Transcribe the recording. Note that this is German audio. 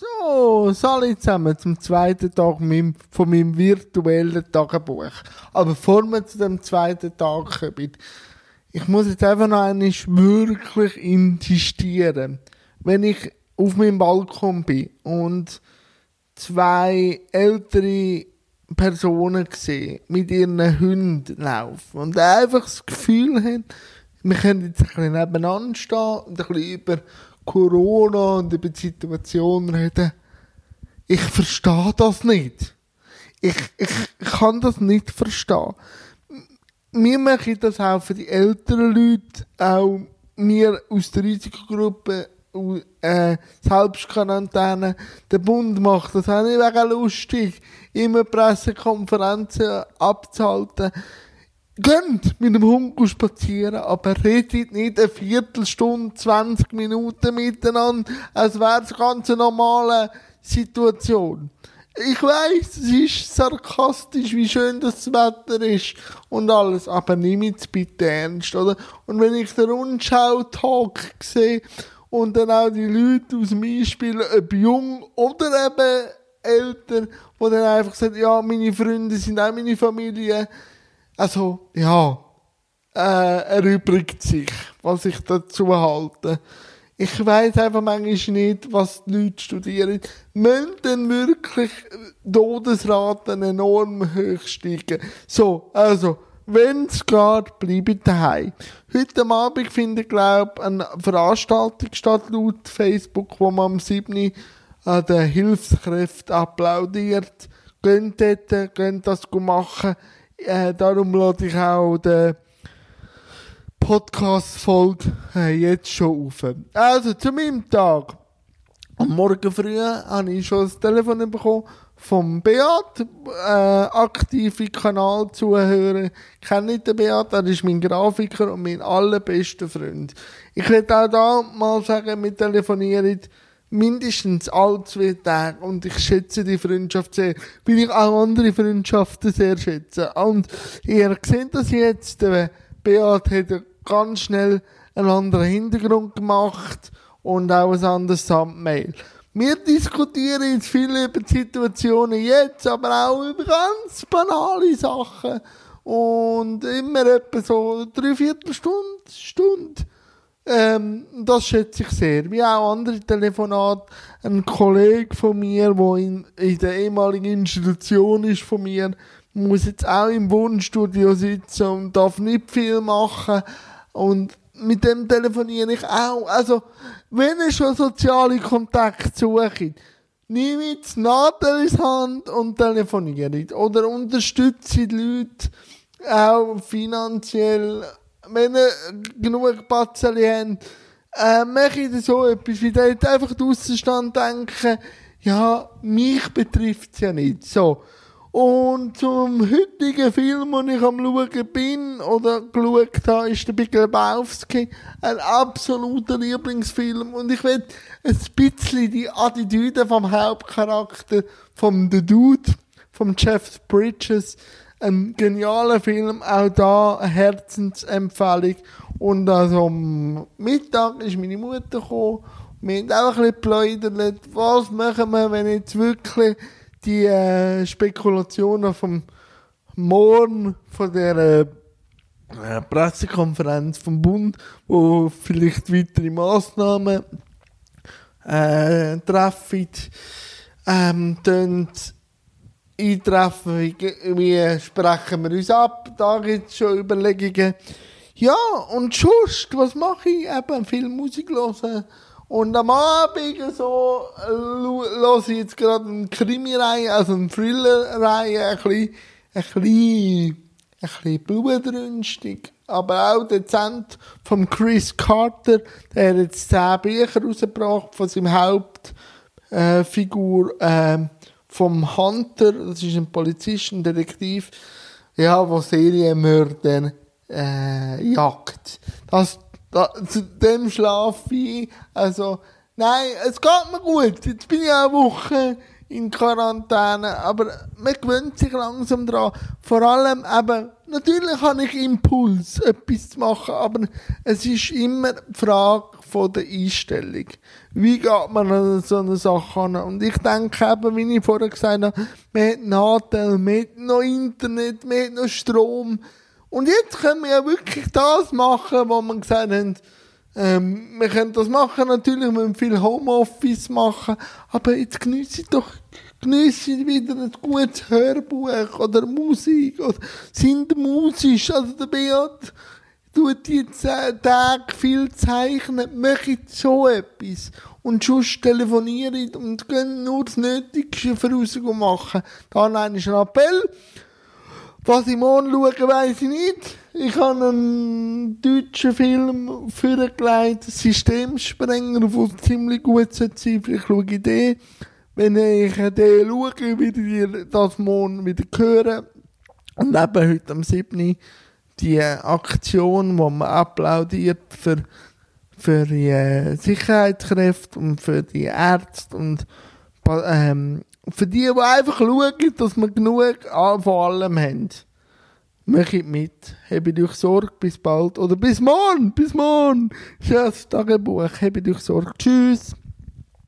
So, alle zusammen zum zweiten Tag von meinem virtuellen Tagebuch. Aber bevor wir zu dem zweiten Tag kommen, ich muss jetzt einfach noch einmal wirklich insistieren. Wenn ich auf meinem Balkon bin und zwei ältere Personen sehe, mit ihren Hunden laufen und einfach das Gefühl haben, wir können jetzt ein bisschen nebeneinander stehen und ein bisschen über Corona und über die Situation reden. Ich verstehe das nicht. Ich, ich kann das nicht verstehen. Wir machen das auch für die älteren Leute, auch wir aus der Risikogruppe, äh, Selbstquarantäne. Der Bund macht das auch nicht wegen lustig, immer Pressekonferenzen abzuhalten. Geht mit dem Hund spazieren, aber redet nicht eine Viertelstunde, 20 Minuten miteinander, als wäre es eine ganz normale Situation. Ich weiß, es ist sarkastisch, wie schön das Wetter ist und alles, aber nimm es bitte ernst, oder? Und wenn ich den Rundschau-Talk sehe und dann auch die Leute aus dem Einspielen, ob jung oder eben älter, wo dann einfach sagen, ja, meine Freunde sind auch meine Familie, also, ja, äh, erübrigt sich, was ich dazu halte. Ich weiß einfach manchmal nicht, was die Leute studieren. Müssen denn wirklich Todesraten enorm hoch steigen? So, also, wenn es geht, bleibe daheim. Heute Abend findet, glaube ich, eine Veranstaltung statt, laut Facebook, wo man am 7. an den Hilfskräften applaudiert. Geht dort, geht das machen. Äh, darum lade ich auch den Podcast-Folge äh, jetzt schon auf. Also, zu meinem Tag. Am Morgen früh habe ich schon das Telefon bekommen vom Beat, äh, aktive kenne nicht den Beat, er ist mein Grafiker und mein allerbester Freund. Ich werde auch da mal sagen, wir telefonieren mindestens alle zwei Tage und ich schätze die Freundschaft sehr, weil ich auch andere Freundschaften sehr schätze. Und ihr seht das jetzt, der Beat hat ganz schnell einen anderen Hintergrund gemacht und auch ein anderes Thumbnail. Wir diskutieren jetzt viel über die Situationen jetzt, aber auch über ganz banale Sachen. Und immer etwa so drei Viertelstunde, Stunde ähm, das schätze ich sehr. Wie auch andere Telefonate. Ein Kollege von mir, der in, in der ehemaligen Institution ist von mir, muss jetzt auch im Wohnstudio sitzen und darf nicht viel machen. Und mit dem telefoniere ich auch. Also, wenn ihr schon soziale Kontakte sucht, jetzt Nadel ins Hand und telefoniert. Oder unterstütze die Leute auch finanziell wenn ihr genug Batzeli habt, äh, mache ich so etwas, wie dort einfach den Aussenstand denken, ja, mich betrifft es ja nicht. So. Und zum heutigen Film, den ich am schauen bin oder geschaut habe, ist der Big Lebowski ein absoluter Lieblingsfilm. Und ich will ein bisschen die Attitüde vom Hauptcharakter, vom The Dude, vom Jeff Bridges, ein genialer Film, auch da eine Herzensempfehlung. Und also am Mittag ist meine Mutter gekommen. Wir haben auch ein bisschen geplaudert. Was machen wir, wenn jetzt wirklich die äh, Spekulationen vom Morgen von der äh, Pressekonferenz vom Bund, wo vielleicht weitere Massnahmen äh, treffen, ähm, eintreffen, wie, sprechen wir uns ab, da gibt es schon Überlegungen. Ja, und sonst, was mache ich? Eben viel Musik hören. Und am Abend so höre ich jetzt gerade eine Krimi-Reihe, also eine Thriller-Reihe, ein bisschen, ein bisschen, ein bisschen aber auch dezent vom Chris Carter, der hat jetzt zehn Bücher rausgebracht von seinem Hauptfigur, äh, vom Hunter, das ist ein Polizist, ein Detektiv, ja, wo Serienmörder äh, jagt. Das, das, zu dem schlafe ich. Also, nein, es geht mir gut. Jetzt bin ich eine Woche in Quarantäne, aber man gewöhnt sich langsam dran. Vor allem eben, natürlich habe ich Impuls, etwas zu machen, aber es ist immer die Frage von der Einstellung. Wie geht man an so eine Sache an? Und ich denke eben, wie ich vorher gesagt habe, man hat Nachteile, man hat noch Internet, man hat noch Strom. Und jetzt können wir ja wirklich das machen, was man gesagt haben, ähm, wir können das machen, natürlich, wir müssen viel Homeoffice machen, aber jetzt genieße doch, genieße wieder ein gutes Hörbuch oder Musik oder sind musisch, also der Beat tut jetzt Tag viel zeichnen, macht so etwas und sonst telefonieren und gehen nur das Nötigste für uns machen. Dann ein Appell. Was ich morgen schaue, weiss ich nicht. Ich habe einen deutschen Film vorgelegt, Systemsprenger, der ziemlich gut sein sollte. Vielleicht schaue ich den. Wenn ich den schaue, werde ich das morgen wieder hören. Und eben heute am 7. die Aktion, wo man applaudiert für, für die Sicherheitskräfte und für die Ärzte und ähm, für die, die einfach schauen, dass wir genug von allem haben. Macht mit. Habe dich Sorge. Bis bald. Oder bis morgen. Bis morgen. Tschüss, Tagebuch. Habe dich Sorge. Tschüss.